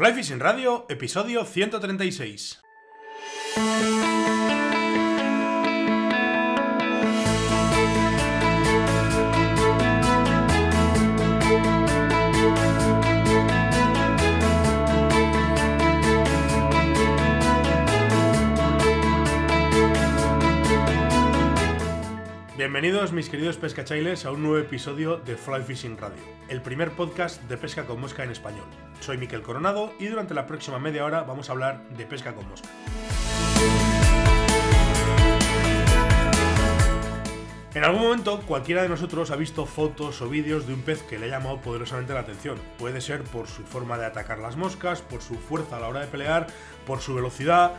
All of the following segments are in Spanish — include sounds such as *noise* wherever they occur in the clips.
Fly Fishing Radio, episodio 136. Bienvenidos mis queridos pescachailes a un nuevo episodio de Fly Fishing Radio, el primer podcast de pesca con mosca en español. Soy Miquel Coronado y durante la próxima media hora vamos a hablar de pesca con mosca. En algún momento cualquiera de nosotros ha visto fotos o vídeos de un pez que le ha llamado poderosamente la atención. Puede ser por su forma de atacar las moscas, por su fuerza a la hora de pelear, por su velocidad,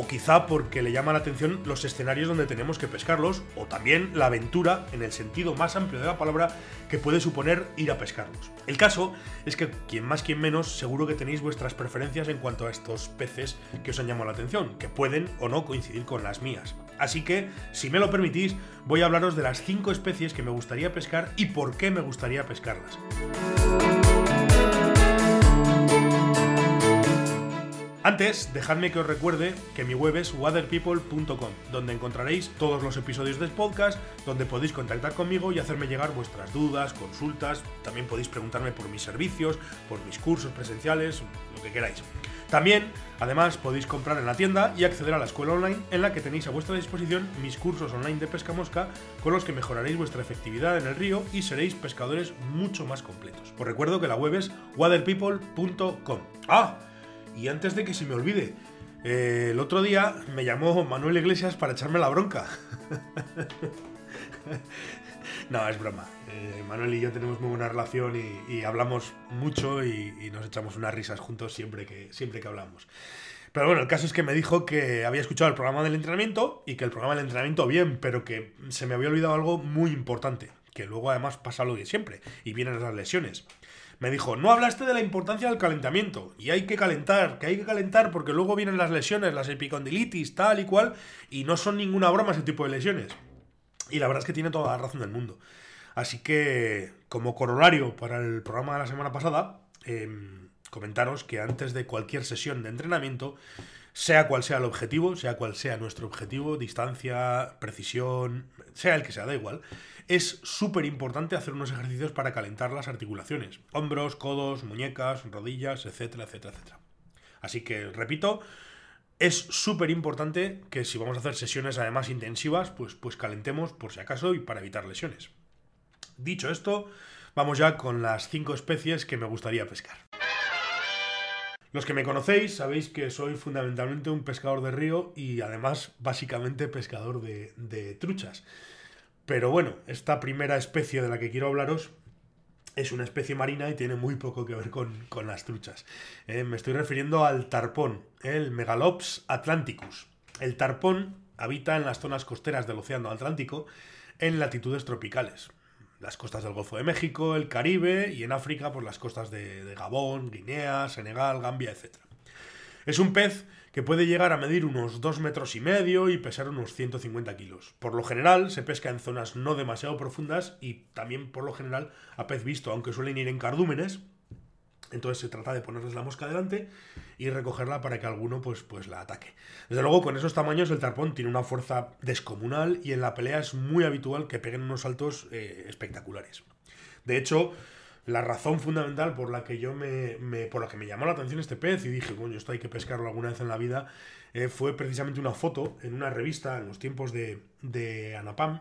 o quizá porque le llama la atención los escenarios donde tenemos que pescarlos, o también la aventura, en el sentido más amplio de la palabra, que puede suponer ir a pescarlos. El caso es que, quien más, quien menos, seguro que tenéis vuestras preferencias en cuanto a estos peces que os han llamado la atención, que pueden o no coincidir con las mías. Así que, si me lo permitís, voy a hablaros de las 5 especies que me gustaría pescar y por qué me gustaría pescarlas. Antes, dejadme que os recuerde que mi web es waterpeople.com, donde encontraréis todos los episodios del podcast, donde podéis contactar conmigo y hacerme llegar vuestras dudas, consultas, también podéis preguntarme por mis servicios, por mis cursos presenciales, lo que queráis. También, además, podéis comprar en la tienda y acceder a la escuela online en la que tenéis a vuestra disposición mis cursos online de pesca mosca con los que mejoraréis vuestra efectividad en el río y seréis pescadores mucho más completos. Os recuerdo que la web es waterpeople.com. ¡Ah! Y antes de que se me olvide, eh, el otro día me llamó Manuel Iglesias para echarme la bronca. *laughs* no, es broma. Eh, Manuel y yo tenemos muy buena relación y, hablamos mucho y, nos echamos unas risas juntos siempre que, siempre que hablamos. Pero bueno, el caso es que me dijo que había escuchado el programa del entrenamiento y que el programa del entrenamiento bien, pero que se me había olvidado algo muy importante, que luego además pasa lo de siempre y vienen las lesiones me dijo, no hablaste de la importancia del calentamiento, y hay que calentar, que hay que calentar porque luego vienen las lesiones, las epicondilitis, tal y cual, y no son ninguna broma ese tipo de lesiones. Y la verdad es que tiene toda la razón del mundo. Así que, como corolario para el programa de la semana pasada, em, comentaros que antes de cualquier sesión de entrenamiento, sea cual sea el objetivo, sea cual sea nuestro objetivo, distancia, precisión, sea el que sea, da igual, es súper importante hacer unos ejercicios para calentar las articulaciones, hombros, codos, muñecas, rodillas, etcétera, etcétera, etcétera. Así que, repito, es súper importante que si vamos a hacer sesiones además intensivas, pues, pues calentemos por si acaso y para evitar lesiones. Dicho esto, vamos ya con las cinco especies que me gustaría pescar. Los que me conocéis sabéis que soy fundamentalmente un pescador de río y además básicamente pescador de, truchas. Pero bueno, esta primera especie de la que quiero hablaros es una especie marina y tiene muy poco que ver con, las truchas. Eh, me estoy refiriendo al tarpón, el Megalops atlanticus. El tarpón habita en las zonas costeras del Océano Atlántico en latitudes tropicales. Las costas del Golfo de México, el Caribe y en África por las costas de, de Gabón, Guinea, Senegal, Gambia, etc. Es un pez que puede llegar a medir unos 2 metros y medio y pesar unos 150 kilos. Por lo general se pesca en zonas no demasiado profundas y también por lo general a pez visto, aunque suelen ir en cardúmenes. Entonces se trata de ponerles la mosca delante y recogerla para que alguno pues, pues la ataque. Desde luego con esos tamaños el tarpón tiene una fuerza descomunal y en la pelea es muy habitual que peguen unos saltos eh, espectaculares. De hecho, la razón fundamental por la que yo me, por la que me llamó la atención este pez y dije, coño, esto hay que pescarlo alguna vez en la vida, eh, fue precisamente una foto en una revista en los tiempos de, de Anapam.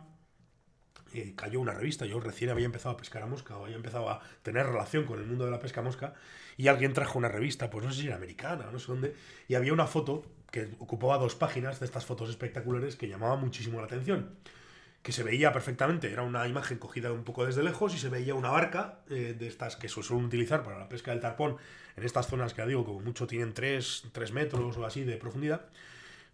Eh, cayó una revista, yo recién había empezado a pescar a mosca o había empezado a tener relación con el mundo de la pesca a mosca y alguien trajo una revista, pues no sé si era americana o no sé dónde, y había una foto que ocupaba dos páginas de estas fotos espectaculares que llamaba muchísimo la atención que se veía perfectamente, era una imagen cogida un poco desde lejos y se veía una barca eh, de estas que se suelen utilizar para la pesca del tarpón en estas zonas que ya digo, como mucho tienen 3, metros o así de profundidad,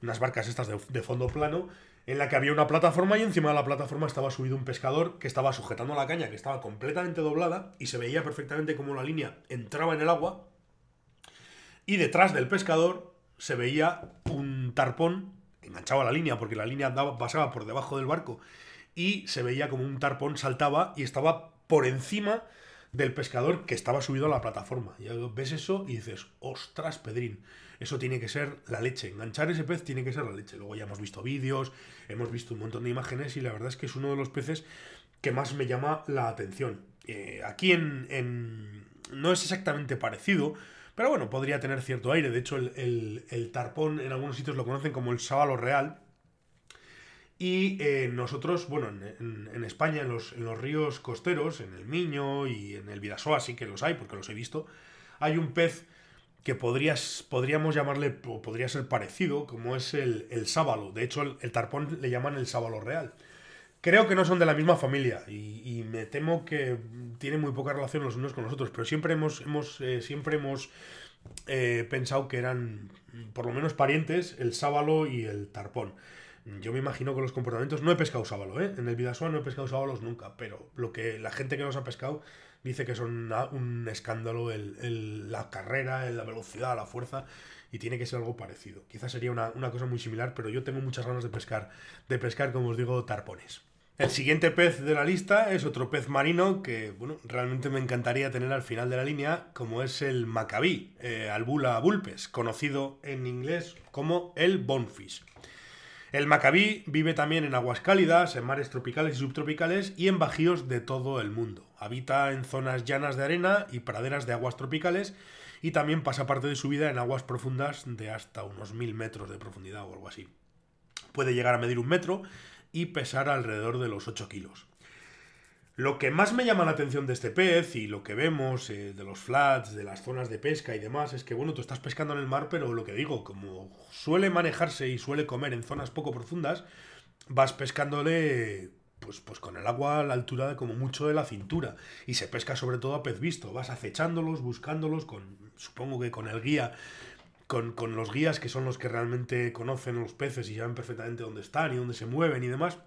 unas barcas estas de, fondo plano, en la que había una plataforma y encima de la plataforma estaba subido un pescador que estaba sujetando la caña, que estaba completamente doblada y se veía perfectamente como la línea entraba en el agua y detrás del pescador se veía un tarpón enganchaba la línea porque la línea pasaba por debajo del barco y se veía como un tarpón saltaba y estaba por encima del pescador que estaba subido a la plataforma. Y ves eso y dices, ostras, Pedrín, eso tiene que ser la leche. Enganchar ese pez tiene que ser la leche. Luego ya hemos visto vídeos, hemos visto un montón de imágenes y la verdad es que es uno de los peces que más me llama la atención. Eh, aquí en, no es exactamente parecido, pero bueno, podría tener cierto aire. De hecho, el, tarpón en algunos sitios lo conocen como el sábalo real. Y eh, nosotros, bueno, en, España, en los, en los, ríos costeros, en el Miño y en el Vidasoa, sí que los hay, porque los he visto, hay un pez que podrías, podríamos llamarle, o podría ser parecido, como es el, el sábalo. De hecho, el, tarpón le llaman el sábalo real. Creo que no son de la misma familia y, me temo que tienen muy poca relación los unos con los otros, pero siempre hemos, hemos, eh, siempre hemos eh, pensado que eran por lo menos parientes el sábalo y el tarpón. Yo me imagino que los comportamientos. No he pescado sábalo, ¿eh? En el Vidasoa no he pescado sábalos nunca, pero lo que la gente que los ha pescado dice que son un escándalo el, la carrera, la velocidad, la fuerza, y tiene que ser algo parecido. Quizás sería una, una, cosa muy similar, pero yo tengo muchas ganas de pescar, de pescar, como os digo, tarpones. El siguiente pez de la lista es otro pez marino que, bueno, realmente me encantaría tener al final de la línea, como es el macabí, eh, albula bulpes, conocido en inglés como el bonefish. El macabí vive también en aguas cálidas, en mares tropicales y subtropicales y en bajíos de todo el mundo. Habita en zonas llanas de arena y praderas de aguas tropicales y también pasa parte de su vida en aguas profundas de hasta unos mil metros de profundidad o algo así. Puede llegar a medir un metro y pesar alrededor de los 8 kilos. Lo que más me llama la atención de este pez y lo que vemos eh, de los flats, de las zonas de pesca y demás, es que, bueno, tú estás pescando en el mar, pero lo que digo, como suele manejarse y suele comer en zonas poco profundas, vas pescándole pues, pues con el agua a la altura de como mucho de la cintura. Y se pesca sobre todo a pez visto. Vas acechándolos, buscándolos, con, supongo que con el guía con, los guías que son los que realmente conocen los peces y saben perfectamente dónde están y dónde se mueven y demás.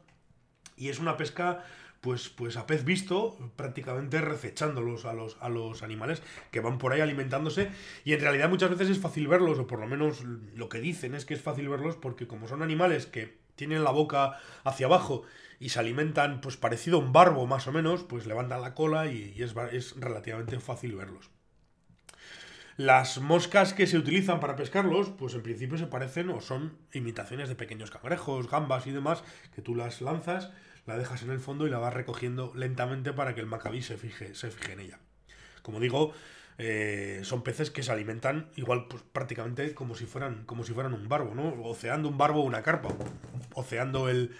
Y es una pesca pues, pues a pez visto, prácticamente recechándolos a los, a los animales que van por ahí alimentándose. Y en realidad muchas veces es fácil verlos, o por lo menos lo que dicen es que es fácil verlos porque como son animales que tienen la boca hacia abajo y se alimentan pues parecido a un barbo más o menos, pues levantan la cola y, es, es relativamente fácil verlos. Las moscas que se utilizan para pescarlos, pues en principio se parecen o son imitaciones de pequeños cangrejos, gambas y demás, que tú las lanzas, la dejas en el fondo y la vas recogiendo lentamente para que el macabí se fije, se en ella. Como digo, eh, son peces que se alimentan igual pues, prácticamente como si fueran como si fueran un barbo, ¿no? Oceando un barbo o una carpa, oceando el,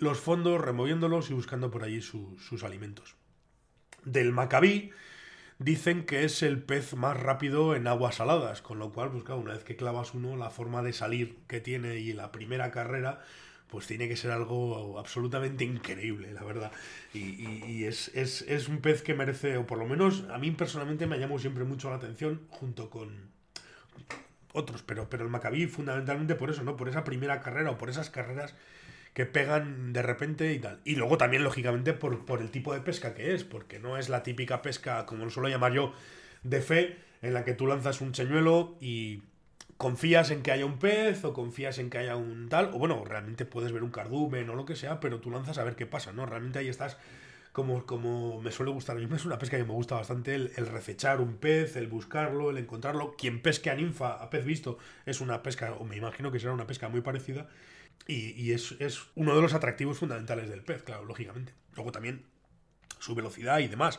los fondos, removiéndolos y buscando por allí sus alimentos. Del macabí dicen que es el pez más rápido en aguas saladas, con lo cual, pues claro, una vez que clavas uno, la forma de salir que tiene y la primera carrera, pues tiene que ser algo absolutamente increíble, la verdad. Y, es, es, un pez que merece, o por lo menos a mí personalmente me llamó siempre mucho la atención, junto con otros, pero, pero el Macabí fundamentalmente por eso, ¿no? Por esa primera carrera o por esas carreras que pegan de repente y tal. Y luego también, lógicamente, por, por el tipo de pesca que es, porque no es la típica pesca, como lo suelo llamar yo, de fe, en la que tú lanzas un señuelo y confías en que haya un pez o confías en que haya un tal, o bueno, realmente puedes ver un cardumen o lo que sea, pero tú lanzas a ver qué pasa, ¿no? Realmente ahí estás como, como me suele gustar a mí, es una pesca que me gusta bastante, el, el, recechar un pez, el buscarlo, el encontrarlo. Quien pesque a ninfa, a pez visto, es una pesca, o me imagino que será una pesca muy parecida, y, es, uno de los atractivos fundamentales del pez, claro, lógicamente. Luego también su velocidad y demás.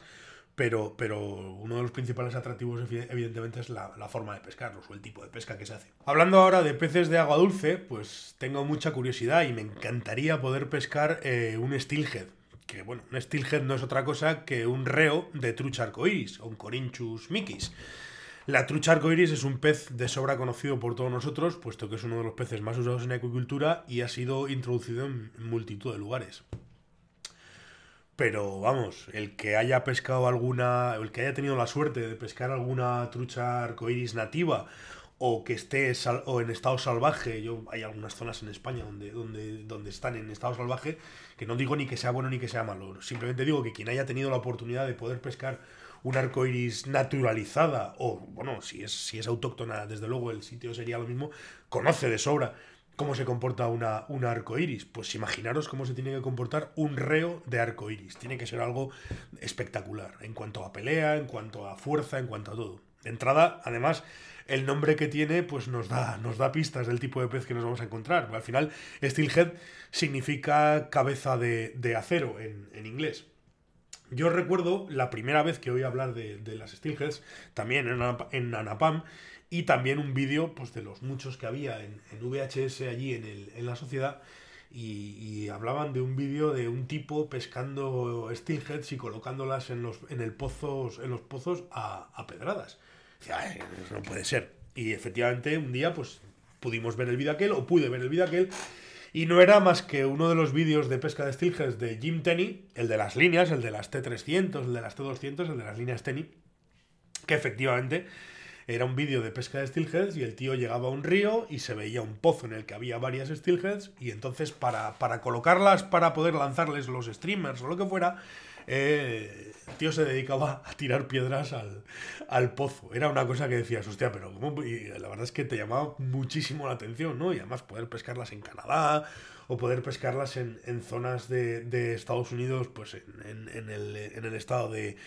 Pero, pero uno de los principales atractivos, evidentemente, es la, forma de pescarlos o el tipo de pesca que se hace. Hablando ahora de peces de agua dulce, pues tengo mucha curiosidad y me encantaría poder pescar eh, un steelhead. Que bueno, un steelhead no es otra cosa que un reo de trucha arcoiris, o un corinchus micis. La trucha arcoiris es un pez de sobra conocido por todos nosotros, puesto que es uno de los peces más usados en acuicultura y ha sido introducido en multitud de lugares. Pero vamos, el que haya pescado alguna, el que haya tenido la suerte de pescar alguna trucha arcoiris nativa o que esté o en estado salvaje, yo hay algunas zonas en España donde, donde, donde están en estado salvaje, que no digo ni que sea bueno ni que sea malo, simplemente digo que quien haya tenido la oportunidad de poder pescar un arco iris naturalizada, o bueno, si es, si es autóctona, desde luego el sitio sería lo mismo, conoce de sobra cómo se comporta una, arco iris. Pues imaginaros cómo se tiene que comportar un reo de arco iris. Tiene que ser algo espectacular en cuanto a pelea, en cuanto a fuerza, en cuanto a todo. De entrada, además, el nombre que tiene pues nos da, nos da pistas del tipo de pez que nos vamos a encontrar. Al final, Steelhead significa cabeza de, acero en, inglés. Yo recuerdo la primera vez que oí hablar de, las Steelheads, también en, en Anapam, y también un vídeo pues, de los muchos que había en, VHS allí en, el, en la sociedad, y, hablaban de un vídeo de un tipo pescando steelheads y colocándolas en los, en el pozos, en los pozos a, a pedradas. Decía, no puede ser. Y efectivamente un día pues pudimos ver el vídeo aquel, o pude ver el vídeo aquel, y no era más que uno de los vídeos de pesca de steelheads de Jim Tenney, el de las líneas, el de las T300, el de las T200, el de las líneas Tenney, que efectivamente era un vídeo de pesca de steelheads y el tío llegaba a un río y se veía un pozo en el que había varias steelheads y entonces para, para colocarlas, para poder lanzarles los streamers o lo que fuera, eh, el tío se dedicaba a tirar piedras al, pozo. Era una cosa que decías, hostia, pero Y la verdad es que te llamaba muchísimo la atención, ¿no? Y además poder pescarlas en Canadá o poder pescarlas en, zonas de, Estados Unidos, pues en, el, estado de,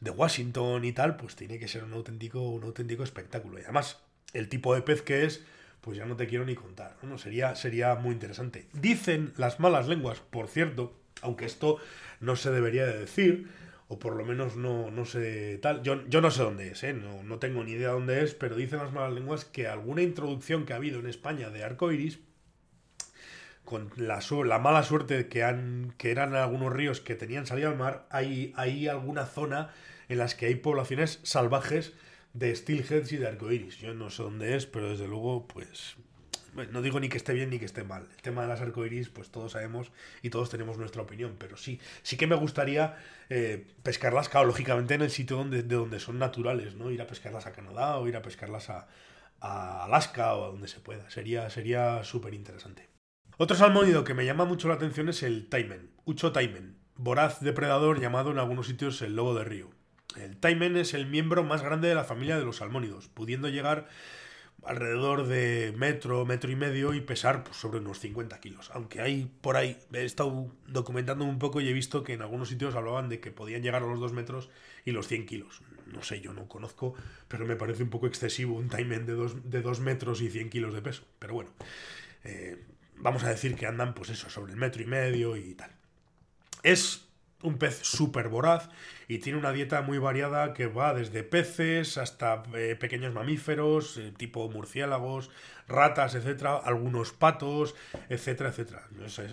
Washington y tal, pues tiene que ser un auténtico, un auténtico espectáculo. Y además, el tipo de pez que es, pues ya no te quiero ni contar. ¿no? Sería, sería muy interesante. Dicen las malas lenguas, por cierto, aunque esto no se debería de decir, o por lo menos no, no sé tal. Yo, yo no sé dónde es, ¿eh? no, no tengo ni idea dónde es, pero dicen las malas lenguas que alguna introducción que ha habido en España de arcoiris con la, la mala suerte que, han, que eran algunos ríos que tenían salida al mar, hay, hay alguna zona en las que hay poblaciones salvajes de steelheads y de arcoiris. Yo no sé dónde es, pero desde luego, pues no digo ni que esté bien ni que esté mal. El tema de las arcoiris, pues todos sabemos y todos tenemos nuestra opinión, pero sí, sí que me gustaría eh, pescarlas, claro, lógicamente en el sitio donde, de donde son naturales, ¿no? Ir a pescarlas a Canadá o ir a pescarlas a, Alaska o a donde se pueda. Sería súper interesante. Otro salmónido que me llama mucho la atención es el taimen, Ucho taimen, voraz depredador llamado en algunos sitios el lobo de río. El taimen es el miembro más grande de la familia de los salmónidos, pudiendo llegar alrededor de metro, metro y medio y pesar pues, sobre unos 50 kilos. Aunque hay por ahí, he estado documentándome un poco y he visto que en algunos sitios hablaban de que podían llegar a los 2 metros y los 100 kilos. No sé, yo no conozco, pero me parece un poco excesivo un timing de 2 de dos metros y 100 kilos de peso. Pero bueno, vamos a decir que andan pues eso, sobre el metro y medio y tal. Es un pez súper voraz y tiene una dieta muy variada que va desde peces hasta eh, pequeños mamíferos, eh, tipo murciélagos, ratas, etcétera, algunos patos, etcétera, etcétera.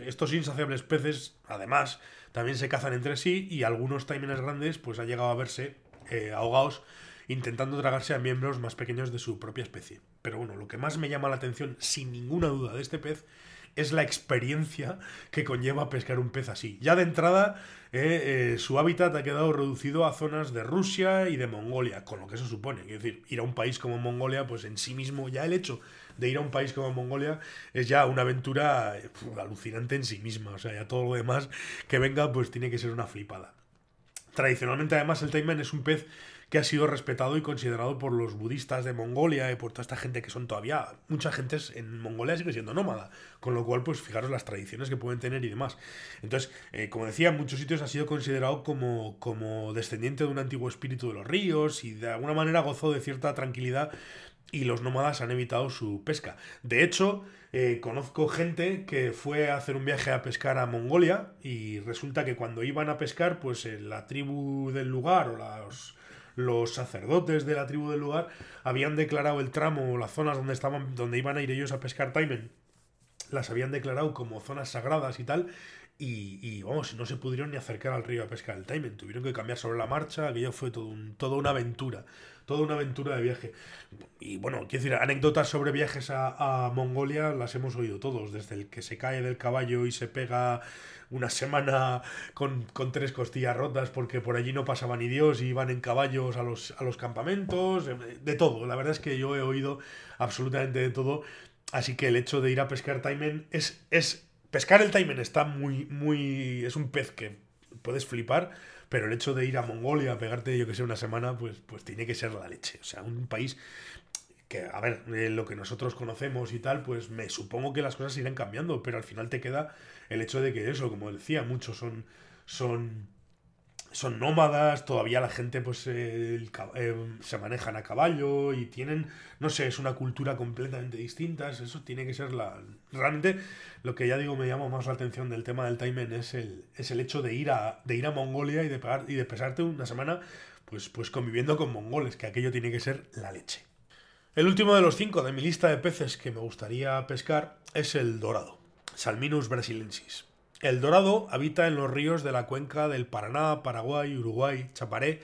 Estos insaciables peces, además, también se cazan entre sí y algunos taimenes grandes pues han llegado a verse eh, ahogados intentando tragarse a miembros más pequeños de su propia especie. Pero bueno, lo que más me llama la atención, sin ninguna duda, de este pez es la experiencia que conlleva pescar un pez así. Ya de entrada, eh, eh, su hábitat ha quedado reducido a zonas de Rusia y de Mongolia, con lo que eso supone. Es decir, ir a un país como Mongolia, pues en sí mismo, ya el hecho de ir a un país como Mongolia es ya una aventura eh, alucinante en sí misma. O sea, ya todo lo demás que venga, pues tiene que ser una flipada. Tradicionalmente, además, el taimen es un pez que ha sido respetado y considerado por los budistas de Mongolia y por toda esta gente que son todavía, mucha gente en Mongolia sigue siendo nómada, con lo cual pues fijaros las tradiciones que pueden tener y demás. Entonces, eh, como decía, en muchos sitios ha sido considerado como, como descendiente de un antiguo espíritu de los ríos y de alguna manera gozó de cierta tranquilidad y los nómadas han evitado su pesca. De hecho, eh, conozco gente que fue a hacer un viaje a pescar a Mongolia y resulta que cuando iban a pescar, pues la tribu del lugar o los, los sacerdotes de la tribu del lugar habían declarado el tramo o las zonas donde estaban, donde iban a ir ellos a pescar taimen, las habían declarado como zonas sagradas y tal, y, y, vamos, no se pudieron ni acercar al río a pescar el taimen, tuvieron que cambiar sobre la marcha, aquello fue todo toda una aventura, toda una aventura de viaje. Y bueno, quiero decir, anécdotas sobre viajes a, a Mongolia las hemos oído todos, desde el que se cae del caballo y se pega una semana con, tres costillas rotas porque por allí no pasaba ni Dios y iban en caballos a los, a los campamentos, eh, de todo. La verdad es que yo he oído absolutamente de todo. Así que el hecho de ir a pescar taimen es, es pescar el taimen está muy, muy, es un pez que puedes flipar, pero el hecho de ir a Mongolia a pegarte, yo que sé, una semana, pues, pues tiene que ser la leche. O sea, un país que, a ver, eh, lo que nosotros conocemos y tal, pues me supongo que las cosas irán cambiando, pero al final te queda el hecho de que eso, como decía, muchos son, son, son nómadas, todavía la gente pues eh, se manejan a caballo y tienen, no sé, es una cultura completamente distinta, eso tiene que ser la... Realmente lo que ya digo me llama más la atención del tema del timing es el, es el hecho de ir a, de ir a Mongolia y de, y de pesarte una semana pues, pues conviviendo con mongoles, que aquello tiene que ser la leche. El último de los cinco de mi lista de peces que me gustaría pescar es el dorado, Salminus brasilensis. El dorado habita en los ríos de la cuenca del Paraná, Paraguay, Uruguay, Chaparé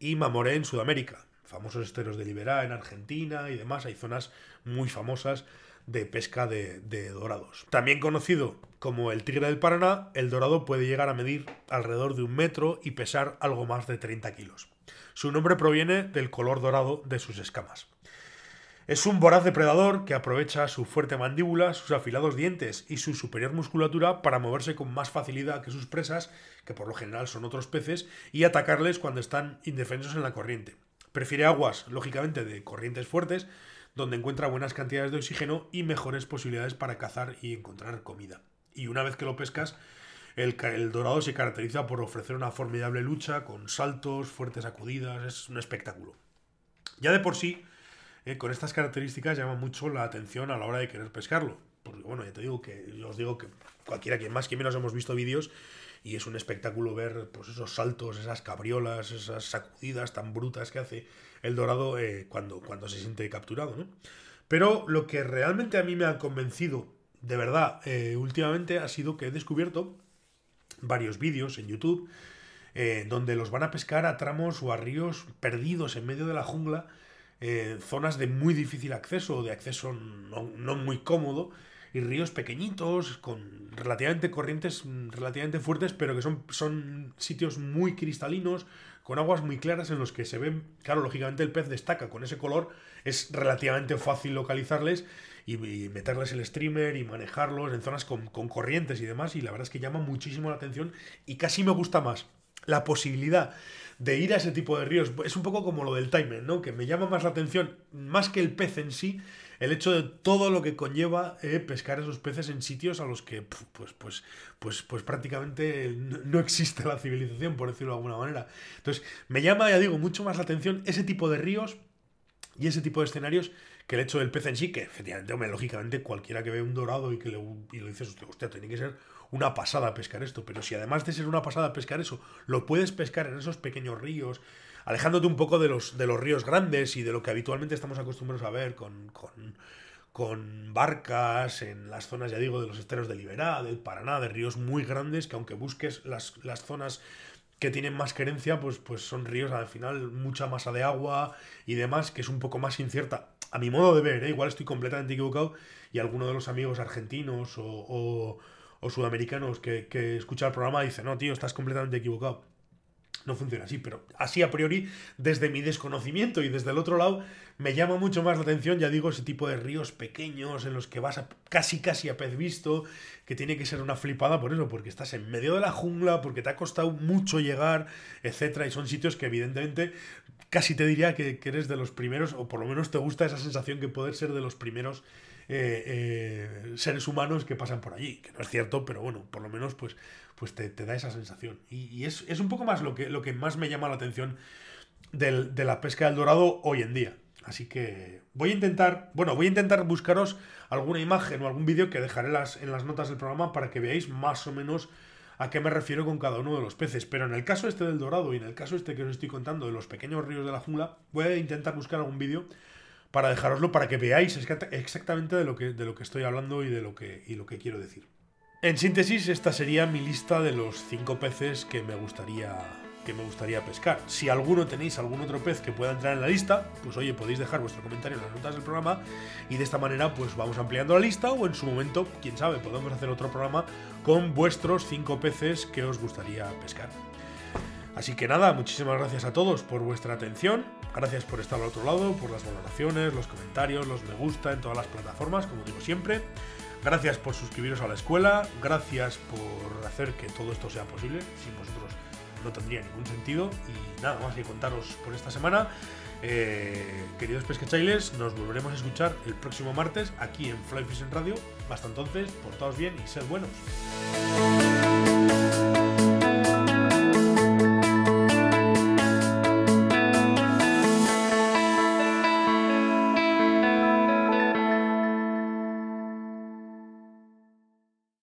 y Mamoré en Sudamérica. Famosos esteros de Liberá en Argentina y demás. Hay zonas muy famosas de pesca de, de, dorados. También conocido como el tigre del Paraná, el dorado puede llegar a medir alrededor de un metro y pesar algo más de 30 kilos. Su nombre proviene del color dorado de sus escamas. Es un voraz depredador que aprovecha su fuerte mandíbula, sus afilados dientes y su superior musculatura para moverse con más facilidad que sus presas, que por lo general son otros peces, y atacarles cuando están indefensos en la corriente. Prefiere aguas, lógicamente, de corrientes fuertes, donde encuentra buenas cantidades de oxígeno y mejores posibilidades para cazar y encontrar comida. Y una vez que lo pescas, el, el, dorado se caracteriza por ofrecer una formidable lucha con saltos, fuertes sacudidas, es un espectáculo. Ya de por sí, eh, con estas características llama mucho la atención a la hora de querer pescarlo. Porque bueno, ya te digo que yo os digo que cualquiera, quien más que menos hemos visto vídeos y es un espectáculo ver pues, esos saltos, esas cabriolas, esas sacudidas tan brutas que hace el dorado eh, cuando, cuando se siente capturado. ¿no? Pero lo que realmente a mí me ha convencido, de verdad, eh, últimamente ha sido que he descubierto varios vídeos en YouTube donde los van a pescar a tramos o a ríos perdidos en medio de la jungla eh, zonas de muy difícil acceso, de acceso no, muy cómodo, y ríos pequeñitos, con relativamente corrientes mm, relativamente fuertes, pero que son, son sitios muy cristalinos, con aguas muy claras en los que se ven, claro, lógicamente el pez destaca con ese color, es relativamente fácil localizarles y, meterles el streamer y manejarlos en zonas con, con corrientes y demás, y la verdad es que llama muchísimo la atención y casi me gusta más la posibilidad de ir a ese tipo de ríos. Es un poco como lo del timer, ¿no? Que me llama más la atención, más que el pez en sí, el hecho de todo lo que conlleva eh, pescar esos peces en sitios a los que pues, pues, pues, pues prácticamente no existe la civilización, por decirlo de alguna manera. Entonces, me llama, ya digo, mucho más la atención ese tipo de ríos y ese tipo de escenarios que el hecho del pez en sí, que efectivamente, hombre, lógicamente cualquiera que ve un dorado y que le, y le dices, hostia, tiene que ser una pasada pescar esto, pero si además de ser una pasada pescar eso, lo puedes pescar en esos pequeños ríos, alejándote un poco de los, de los ríos grandes y de lo que habitualmente estamos acostumbrados a ver con, con, con barcas en las zonas, ya digo, de los esteros de Liberá, del Paraná, de ríos muy grandes, que aunque busques las, las zonas que tienen más querencia, pues, pues son ríos al final mucha masa de agua y demás, que es un poco más incierta. A mi modo de ver, ¿eh? igual estoy completamente equivocado y alguno de los amigos argentinos o o sudamericanos que, que escuchan el programa dicen, no, tío, estás completamente equivocado. No funciona así, pero así a priori, desde mi desconocimiento y desde el otro lado, me llama mucho más la atención, ya digo, ese tipo de ríos pequeños en los que vas casi casi a pez visto, que tiene que ser una flipada por eso, porque estás en medio de la jungla, porque te ha costado mucho llegar, etcétera, y son sitios que evidentemente casi te diría que, que eres de los primeros, o por lo menos te gusta esa sensación que poder ser de los primeros eh, eh, seres humanos que pasan por allí, que no es cierto, pero bueno, por lo menos pues, pues te, da esa sensación. Y, es, un poco más lo que, lo que más me llama la atención de la pesca del dorado hoy en día. Así que voy a intentar, bueno, voy a intentar buscaros alguna imagen o algún vídeo que dejaré las, en las notas del programa para que veáis más o menos a qué me refiero con cada uno de los peces. Pero en el caso este del dorado y en el caso este que os estoy contando de los pequeños ríos de la jungla, voy a intentar buscar algún vídeo para dejaroslo para que veáis exactamente de lo que, de lo que estoy hablando y de lo que, y lo que quiero decir. En síntesis, esta sería mi lista de los cinco peces que me gustaría que me gustaría pescar. Si alguno tenéis algún otro pez que pueda entrar en la lista, pues oye, podéis dejar vuestro comentario en las notas del programa y de esta manera pues vamos ampliando la lista o en su momento, quién sabe, podemos hacer otro programa con vuestros cinco peces que os gustaría pescar. Así que nada, muchísimas gracias a todos por vuestra atención, gracias por estar al otro lado, por las valoraciones, los comentarios, los me gusta en todas las plataformas, como digo siempre. Gracias por suscribiros a la escuela, gracias por hacer que todo esto sea posible, sin vosotros no tendría ningún sentido. Y nada más que contaros por esta semana. Eh, queridos pescachailes, nos volveremos a escuchar el próximo martes aquí en Fly Fishing Radio. Hasta entonces, portaos bien y sed buenos.